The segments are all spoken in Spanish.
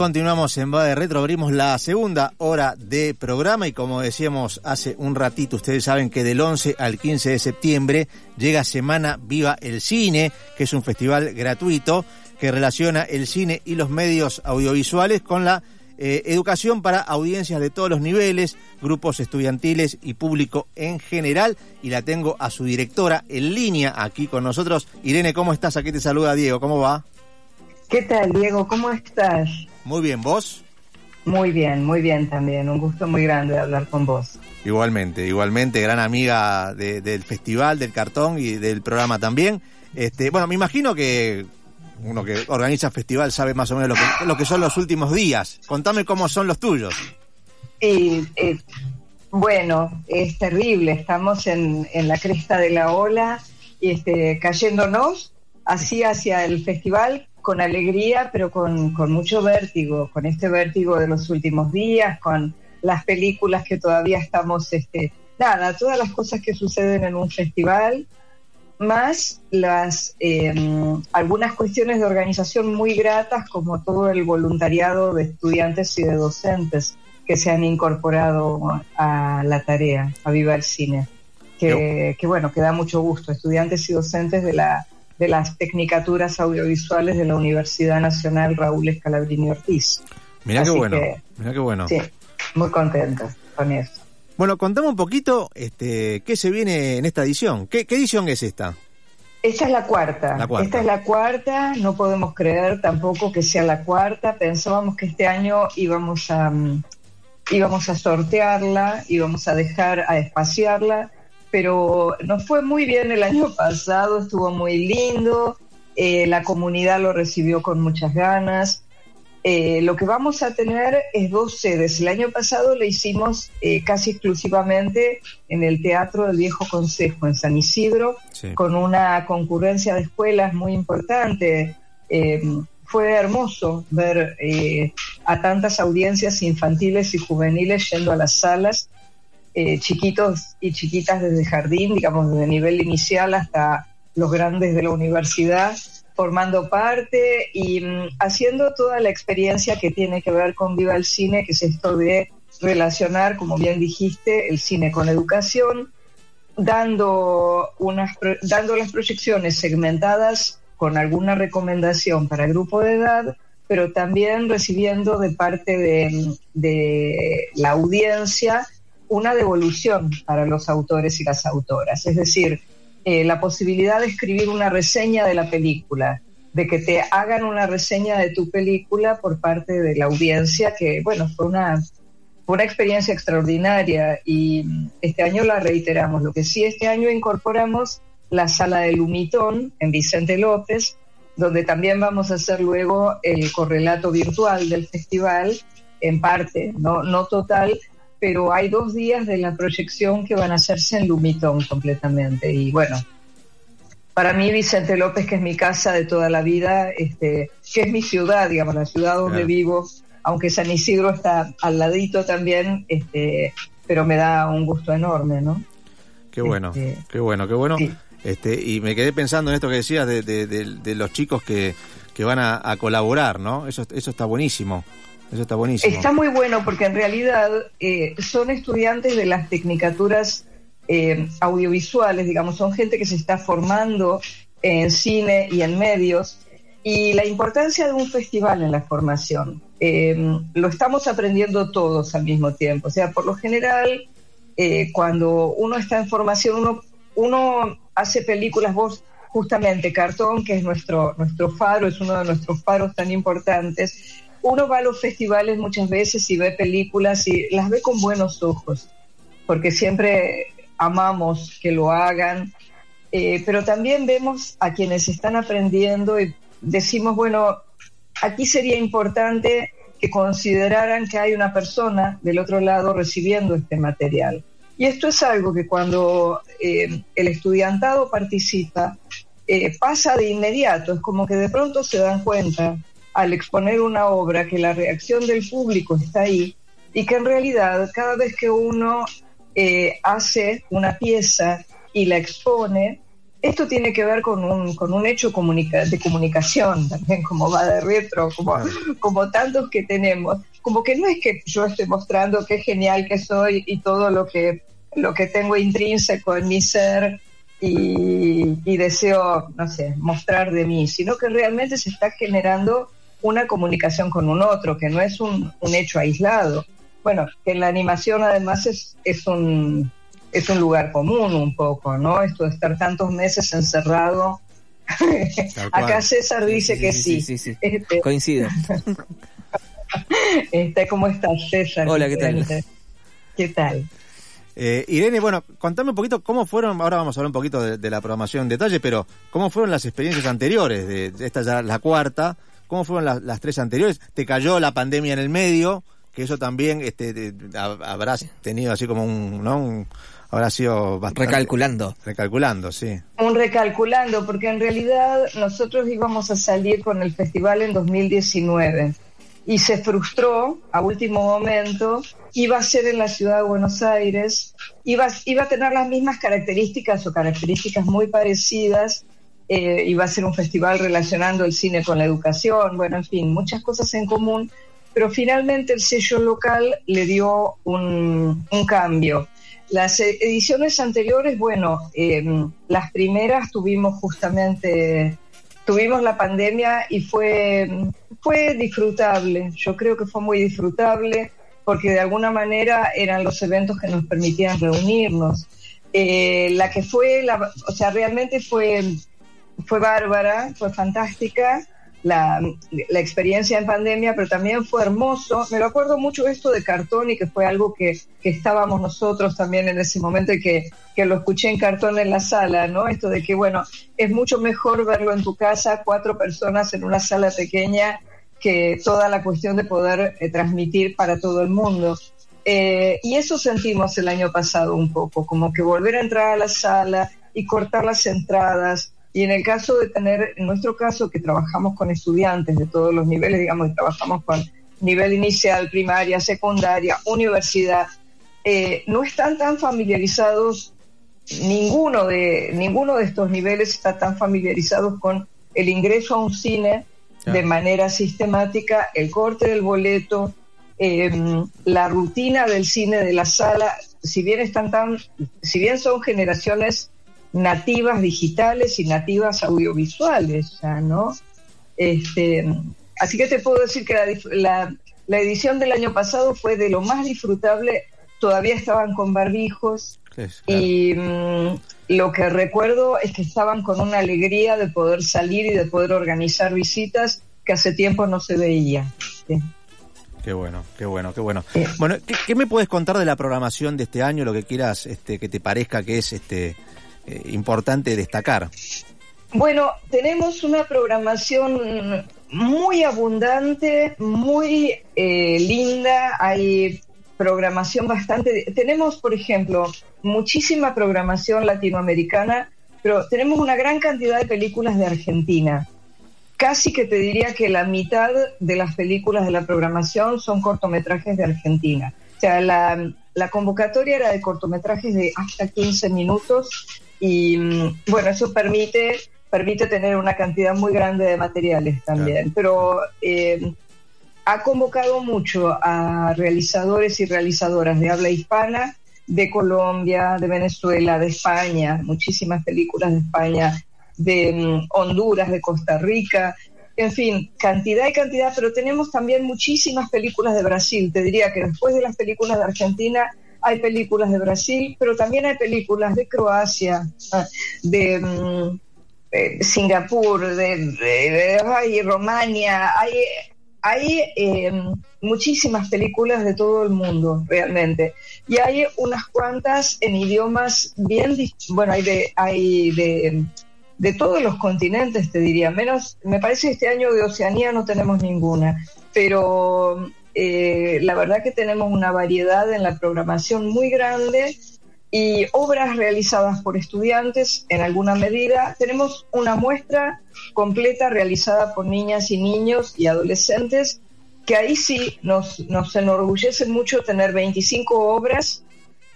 Continuamos en Va de Retro, abrimos la segunda hora de programa y como decíamos hace un ratito, ustedes saben que del 11 al 15 de septiembre llega Semana Viva el Cine, que es un festival gratuito que relaciona el cine y los medios audiovisuales con la eh, educación para audiencias de todos los niveles, grupos estudiantiles y público en general. Y la tengo a su directora en línea aquí con nosotros. Irene, ¿cómo estás? Aquí te saluda Diego, ¿cómo va? ¿Qué tal, Diego? ¿Cómo estás? Muy bien, ¿vos? Muy bien, muy bien también. Un gusto muy grande hablar con vos. Igualmente, igualmente, gran amiga del festival, del cartón y del programa también. Este, bueno, me imagino que uno que organiza festival sabe más o menos lo que, son los últimos días. Contame cómo son los tuyos. Eh, bueno, es terrible. Estamos en, en la cresta de la ola y este, cayéndonos así hacia el festival con alegría, pero con, mucho vértigo, con este vértigo de los últimos días, con las películas que todavía estamos, este, nada, todas las cosas que suceden en un festival, más las em, algunas cuestiones de organización muy gratas, como todo el voluntariado de estudiantes y de docentes que se han incorporado a la tarea, a Viva el Cine. Que, que bueno, que da mucho gusto, estudiantes y docentes de la de las Tecnicaturas Audiovisuales de la Universidad Nacional Raúl Escalabrini Ortiz. Mirá qué bueno, mirá qué bueno. Sí, muy contento con eso. Bueno, contame un poquito este, qué se viene en esta edición. ¿Qué, edición es esta? Esta es la cuarta. la cuarta. Esta es la cuarta. No podemos creer tampoco que sea la cuarta. Pensábamos que este año íbamos a, mm, íbamos a sortearla, íbamos a dejar, a espaciarla pero nos fue muy bien el año pasado, estuvo muy lindo, eh, la comunidad lo recibió con muchas ganas. Eh, lo que vamos a tener es dos sedes. El año pasado le hicimos eh, casi exclusivamente en el Teatro del Viejo Consejo, en San Isidro, con una concurrencia de escuelas muy importante. fue hermoso ver a tantas audiencias infantiles y juveniles yendo a las salas eh, chiquitos y chiquitas desde jardín, digamos, desde nivel inicial hasta los grandes de la universidad, formando parte y mm, haciendo toda la experiencia que tiene que ver con Viva el Cine, que es esto de relacionar, como bien dijiste, el cine con educación, dando, unas, dando las proyecciones segmentadas con alguna recomendación para grupo de edad, pero también recibiendo de parte de, de la audiencia una devolución para los autores y las autoras, es decir, eh, la posibilidad de escribir una reseña de la película, de que te hagan una reseña de tu película por parte de la audiencia, que bueno, fue una, una experiencia extraordinaria. Y este año la reiteramos. Lo que sí, este año incorporamos la sala de Lumitón en Vicente López, donde también vamos a hacer luego el correlato virtual del festival, en parte, no, no total, pero hay dos días de la proyección que van a hacerse en Lumitón completamente. Y bueno, para mí Vicente López, que es mi casa de toda la vida, este, que es mi ciudad, digamos, la ciudad donde vivo, aunque San Isidro está al ladito también, este, pero me da un gusto enorme, ¿no? Qué bueno, este, qué bueno, qué bueno. Este, y me quedé pensando en esto que decías de, de, los chicos que, que van a, a, colaborar, ¿no? Eso, eso está buenísimo. Eso está buenísimo. Está muy bueno porque en realidad eh, son estudiantes de las tecnicaturas eh, audiovisuales, digamos, son gente que se está formando en cine y en medios. Y la importancia de un festival en la formación, eh, lo estamos aprendiendo todos al mismo tiempo. O sea, por lo general, cuando uno está en formación, uno, hace películas, vos justamente Cartón, que es nuestro faro, es uno de nuestros faros tan importantes, uno va a los festivales muchas veces y ve películas y las ve con buenos ojos, porque siempre amamos que lo hagan, eh, pero también vemos a quienes están aprendiendo y decimos, bueno, aquí sería importante que consideraran que hay una persona del otro lado recibiendo este material. Y esto es algo que cuando eh, el estudiantado participa, eh, pasa de inmediato, es como que de pronto se dan cuenta al exponer una obra que la reacción del público está ahí y que en realidad cada vez que uno eh, hace una pieza y la expone, esto tiene que ver con un, con un hecho de comunicación también, como va de retro, como, como tantos que tenemos. Como que no es que yo esté mostrando qué genial que soy y todo lo que, lo que tengo intrínseco en mi ser y, y deseo, no sé, mostrar de mí, sino que realmente se está generando una comunicación con un otro, que no es un, un hecho aislado. Bueno, que en la animación además es, es un es un lugar común un poco, ¿no? Esto de estar tantos meses encerrado. Acá César dice que sí. Sí, sí, este... Coincido. este, ¿Cómo estás, César? Hola, ¿qué tal? ¿Qué tal? Eh, Irene, bueno, contame un poquito cómo fueron, ahora vamos a hablar un poquito de, la programación en detalle, pero ¿cómo fueron las experiencias anteriores? De, esta ya la cuarta, ¿cómo fueron las tres anteriores? ¿Te cayó la pandemia en el medio? Que eso también este, habrás tenido así como un, ¿no? un, habrá sido bastante... Recalculando. Recalculando, sí. Un recalculando, porque en realidad nosotros íbamos a salir con el festival en 2019 y se frustró a último momento, iba a ser en la ciudad de Buenos Aires, iba, iba a tener las mismas características o características muy parecidas, eh, iba a ser un festival relacionando el cine con la educación, bueno, en fin, muchas cosas en común, pero finalmente el sello local le dio un, un cambio las ediciones anteriores, bueno, em, las primeras tuvimos justamente, tuvimos la pandemia y fue, fue disfrutable. Yo creo que fue muy disfrutable porque de alguna manera eran los eventos que nos permitían reunirnos. Eh, la que fue, la, o sea, realmente fue, fue bárbara, fue fantástica la, experiencia en pandemia, pero también fue hermoso. Me lo acuerdo mucho esto de cartón y que fue algo que, estábamos nosotros también en ese momento y que, lo escuché en cartón en la sala, ¿no? Esto de que, bueno, es mucho mejor verlo en tu casa, cuatro personas en una sala pequeña, que toda la cuestión de poder eh, transmitir para todo el mundo. Eh, y eso sentimos el año pasado un poco, como que volver a entrar a la sala y cortar las entradas y en el caso de tener, en nuestro caso, que trabajamos con estudiantes de todos los niveles, digamos, trabajamos con nivel inicial, primaria, secundaria, universidad, eh, no están tan familiarizados, ninguno de, ninguno de estos niveles está tan familiarizados con el ingreso a un cine de manera sistemática, el corte del boleto, em, la rutina del cine de la sala, si bien están tan, si bien son generaciones nativas digitales y nativas audiovisuales, ya, ¿no? Este, así que te puedo decir que la, edición del año pasado fue de lo más disfrutable, todavía estaban con barbijos y mm, lo que recuerdo es que estaban con una alegría de poder salir y de poder organizar visitas que hace tiempo no se veía. Qué bueno, qué bueno, qué bueno. Bueno, ¿qué, me puedes contar de la programación de este año, lo que quieras este, que te parezca que es este eh, importante destacar? Bueno, tenemos una programación muy abundante, muy eh, linda. Hay programación bastante. Tenemos, por ejemplo, muchísima programación latinoamericana, pero tenemos una gran cantidad de películas de Argentina. Casi que te diría que la mitad de las películas de la programación son cortometrajes de Argentina. O sea, la, la convocatoria era de cortometrajes de hasta 15 minutos y mm, bueno, eso permite, permite tener una cantidad muy grande de materiales también. Pero eh, ha convocado mucho a realizadores y realizadoras de habla hispana de Colombia, de Venezuela, de España, muchísimas películas de España, de mm, Honduras, de Costa Rica, en fin, cantidad y cantidad, pero tenemos también muchísimas películas de Brasil. Te diría que después de las películas de Argentina, hay películas de Brasil, pero también hay películas de Croacia, ah, de, mm, Singapur, de, de, Romania, hay, hay em, muchísimas películas de todo el mundo, realmente. Y hay unas cuantas en idiomas bien, bueno, hay de, hay de, de todos los continentes, te diría, menos, me parece este año de Oceanía no tenemos ninguna, pero eh, la verdad que tenemos una variedad en la programación muy grande y obras realizadas por estudiantes en alguna medida. Tenemos una muestra completa realizada por niñas y niños y adolescentes, que ahí sí nos, nos enorgullece mucho tener 25 obras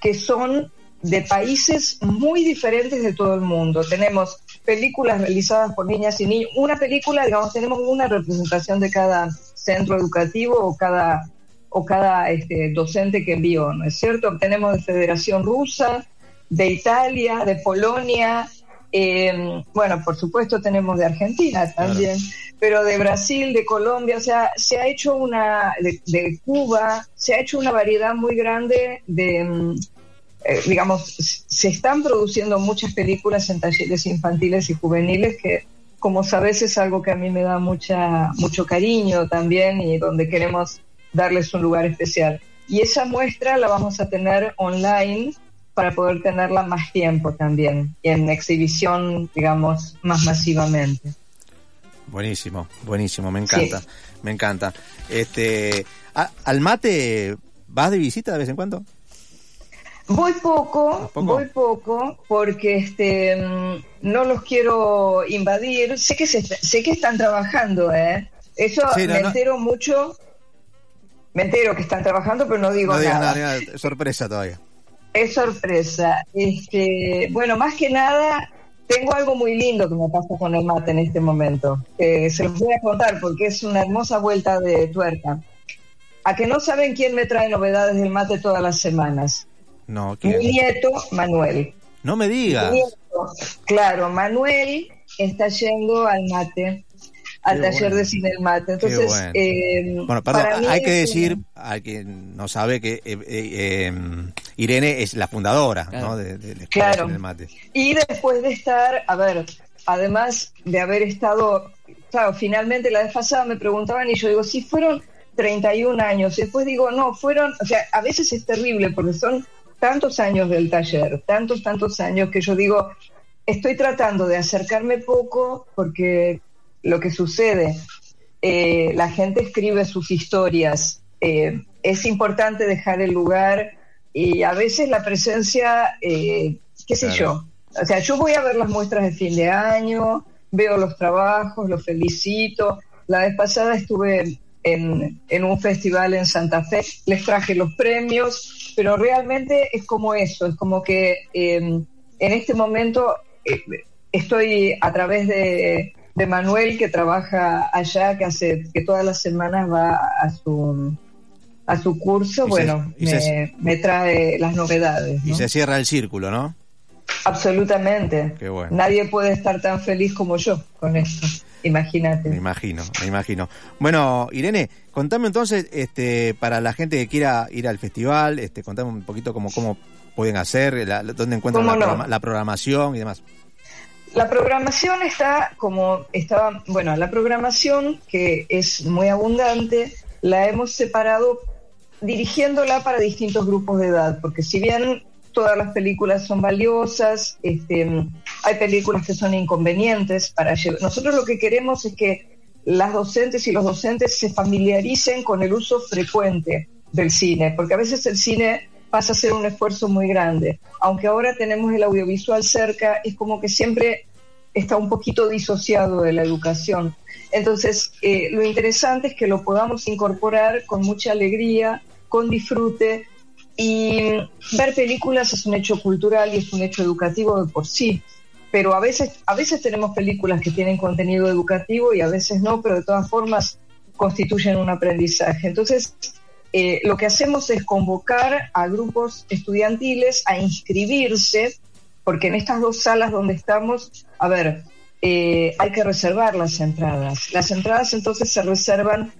que son de países muy diferentes de todo el mundo. Tenemos películas realizadas por niñas y niños. Una película, digamos, tenemos una representación de cada centro educativo o cada o cada este, docente que envió, ¿no es cierto? Tenemos de Federación Rusa, de Italia, de Polonia, eh, bueno, por supuesto tenemos de Argentina también, pero de Brasil, de Colombia, o sea, se ha hecho una, de, Cuba, se ha hecho una variedad muy grande de, mm, eh, digamos, se están produciendo muchas películas en talleres infantiles y juveniles que, como sabes, es algo que a mí me da mucha, mucho cariño también y donde queremos darles un lugar especial. Y esa muestra la vamos a tener online para poder tenerla más tiempo también, en exhibición, digamos, más masivamente. Buenísimo, buenísimo, me encanta, me encanta. Este, ¿Al mate vas de visita de vez en cuando? Voy poco, voy poco, porque este mm, no los quiero invadir. Sé que sé que están trabajando, ¿eh? Eso me entero mucho. Me entero que están trabajando, pero no digo nada. nada. Sorpresa todavía. Es sorpresa. Este, bueno, más que nada, tengo algo muy lindo que me pasa con el mate en este momento. se los voy a contar porque es una hermosa vuelta de tuerca. A que no saben quién me trae novedades del mate todas las semanas. No, Mi nieto, Manuel. No me digas. claro, Manuel está yendo al mate al taller de cine el mate. Entonces, bueno. Eh, bueno, perdón, hay que decir, a quien no sabe que eh, eh, em, Irene es la fundadora ¿no? de, de, claro. Cine Mate. Y después de estar, a ver, además de haber estado, claro, finalmente la vez pasada me preguntaban y yo digo, si fueron 31 años, y después digo, no, fueron, o sea, a veces es terrible porque son tantos años del taller, tantos, tantos años que yo digo, estoy tratando de acercarme poco porque lo que sucede. Eh, la gente escribe sus historias. Eh, es importante dejar el lugar y a veces la presencia, eh, qué sé yo. O sea, yo voy a ver las muestras de fin de año, veo los trabajos, los felicito. La vez pasada estuve en, en, un festival en Santa Fe, les traje los premios, pero realmente es como eso, es como que en este momento estoy a través de, de Manuel que trabaja allá, que hace que todas las semanas va a su a su curso, bueno, me, trae las novedades. Y se cierra el círculo, ¿no? Absolutamente. Nadie puede estar tan feliz como yo con esto. Imagínate. Me imagino, me imagino. Bueno, Irene, contame entonces, este, para la gente que quiera ir al festival, este, contame un poquito cómo, cómo pueden hacer, dónde encuentran la programación y demás. La programación está como estaba, bueno, la programación que es muy abundante, la hemos separado dirigiéndola para distintos grupos de edad, porque si bien todas las películas son valiosas, este, hay películas que son inconvenientes para nosotros lo que queremos es que las docentes y los docentes se familiaricen con el uso frecuente del cine, porque a veces el cine pasa a ser un esfuerzo muy grande. Aunque ahora tenemos el audiovisual cerca, es como que siempre está un poquito disociado de la educación. Entonces, eh, lo interesante es que lo podamos incorporar con mucha alegría, con disfrute, y ver películas es un hecho cultural y es un hecho educativo de por sí. Pero a veces, a veces tenemos películas que tienen contenido educativo y a veces no, pero de todas formas constituyen un aprendizaje. Entonces, eh, lo que hacemos es convocar a grupos estudiantiles a inscribirse, porque en estas dos salas donde estamos, a ver, eh, hay que reservar las entradas. Las entradas entonces se reservan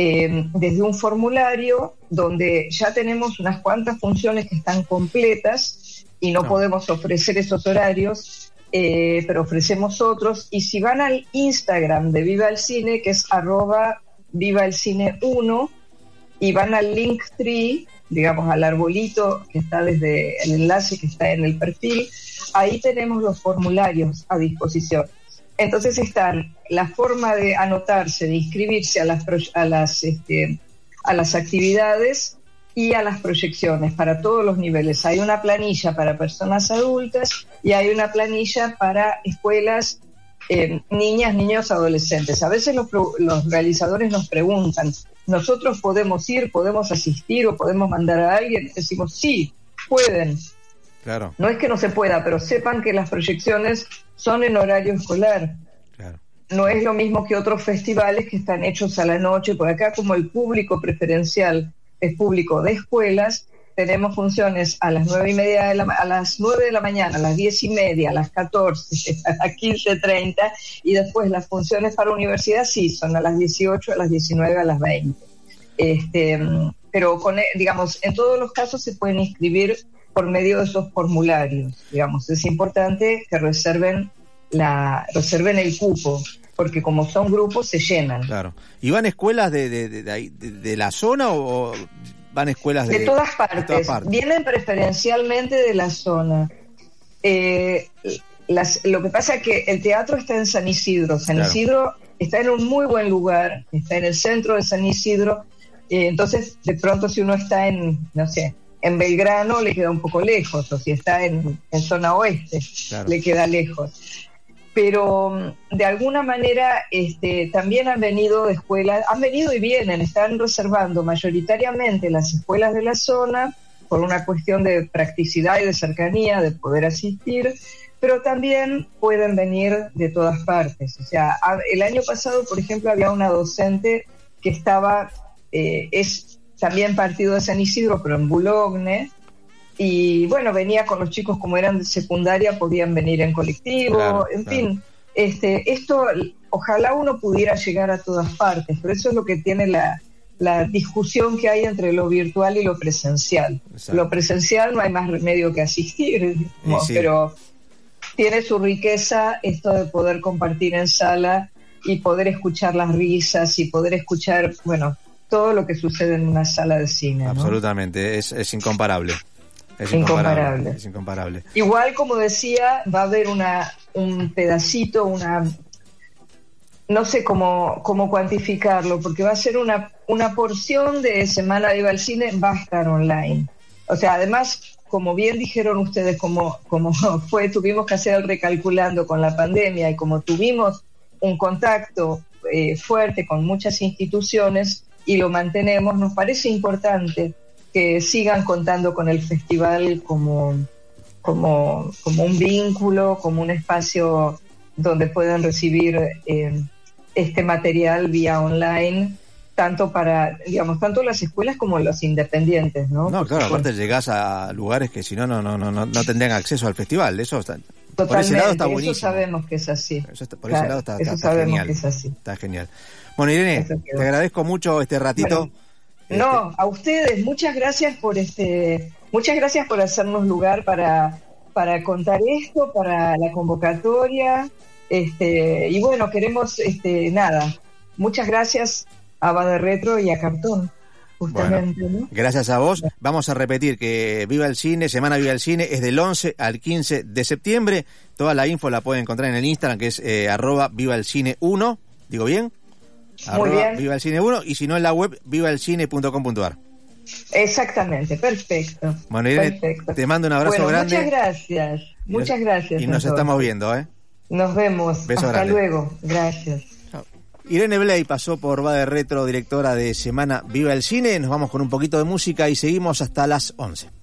eh, desde un formulario donde ya tenemos unas cuantas funciones que están completas y no podemos ofrecer esos horarios, pero ofrecemos otros. Y si van al Instagram de Viva el Cine, que es arroba Viva el Cine 1, y van al link tree, digamos al arbolito que está desde el enlace que está en el perfil, ahí tenemos los formularios a disposición. Entonces están la forma de anotarse, de inscribirse a las, a las, este, a las actividades y a las proyecciones para todos los niveles. Hay una planilla para personas adultas y hay una planilla para escuelas, eh, niñas, niños, adolescentes. A veces los, los realizadores nos preguntan, nosotros podemos ir, podemos asistir o podemos mandar a alguien. Decimos, sí, pueden. Claro. No es que no se pueda, pero sepan que las proyecciones son en horario escolar. Claro. No es lo mismo que otros festivales que están hechos a la noche, por acá como el público preferencial es público de escuelas, tenemos funciones a las nueve y media de la, a las nueve de la mañana, a las diez y media, a las 14, a las 15.30 y después las funciones para universidad sí son a las 18, a las 19, a las 20. Este, pero con, digamos, en todos los casos se pueden inscribir por medio de esos formularios, digamos, es importante que reserven la reserven el cupo porque como son grupos se llenan. Claro. ¿Y van escuelas de, de, de, de la zona o van escuelas de, todas partes. Vienen preferencialmente de la zona. Eh, lo que pasa es que el teatro está en San Isidro. San Isidro está en un muy buen lugar, está en el centro de San Isidro. Eh, entonces, de pronto, si uno está en, no sé, en Belgrano, le queda un poco lejos, o si está en, zona oeste, le queda lejos pero mm, de alguna manera este, también han venido de escuelas, han venido y vienen, están reservando mayoritariamente las escuelas de la zona por una cuestión de practicidad y de cercanía, de poder asistir, pero también pueden venir de todas partes. O sea, el año pasado, por ejemplo, había una docente que estaba, eh, es también partido de San Isidro, pero en Boulogne, y bueno, venía con los chicos como eran de secundaria, podían venir en colectivo, en fin. Este, esto, ojalá uno pudiera llegar a todas partes, pero eso es lo que tiene la, la discusión que hay entre lo virtual y lo presencial. Lo presencial no hay más remedio que asistir, pero tiene su riqueza esto de poder compartir en sala y poder escuchar las risas y poder escuchar, bueno, todo lo que sucede en una sala de cine. Absolutamente, es, es incomparable. Es incomparable. Es incomparable. Igual, como decía, va a haber una, un pedacito, una. No sé cómo, cómo cuantificarlo, porque va a ser una, una porción de Semana Viva al Cine, va a estar online. O sea, además, como bien dijeron ustedes, como, como fue, tuvimos que hacer el recalculando con la pandemia y como tuvimos un contacto eh, fuerte con muchas instituciones y lo mantenemos, nos parece importante que sigan contando con el festival como, como, como un vínculo, como un espacio donde puedan recibir eh, este material vía online tanto para, digamos, tanto las escuelas como los independientes, ¿no? No, claro, aparte llegás a lugares que si no, no, no, no, no tendrían acceso al festival, eso está, por ese lado está buenísimo. Eso sabemos que es así. por ese lado está, genial. Está genial. Bueno, Irene, te agradezco mucho este ratito. No, a ustedes, muchas gracias por este, muchas gracias por hacernos lugar para, para contar esto, para la convocatoria. Este, y bueno, queremos este, nada. Muchas gracias a Bade Retro y a Cartón. Justamente, Gracias a vos. Vamos a repetir que Viva el Cine, Semana Viva el Cine, es del 11 al 15 de septiembre. Toda la info la pueden encontrar en el Instagram, que es eh, arroba Viva el Cine 1. ¿Digo bien? Muy bien. Viva el Cine 1 y si no en la web vivaelcine.com.ar. Exactamente, perfecto. Bueno, Irene, te mando un abrazo grande. Muchas gracias, muchas gracias. Y nos estamos viendo, ¿eh? Nos vemos. Hasta luego. Gracias. Irene Blay pasó por Va de Retro, directora de Semana Viva el Cine. Nos vamos con un poquito de música y seguimos hasta las 11.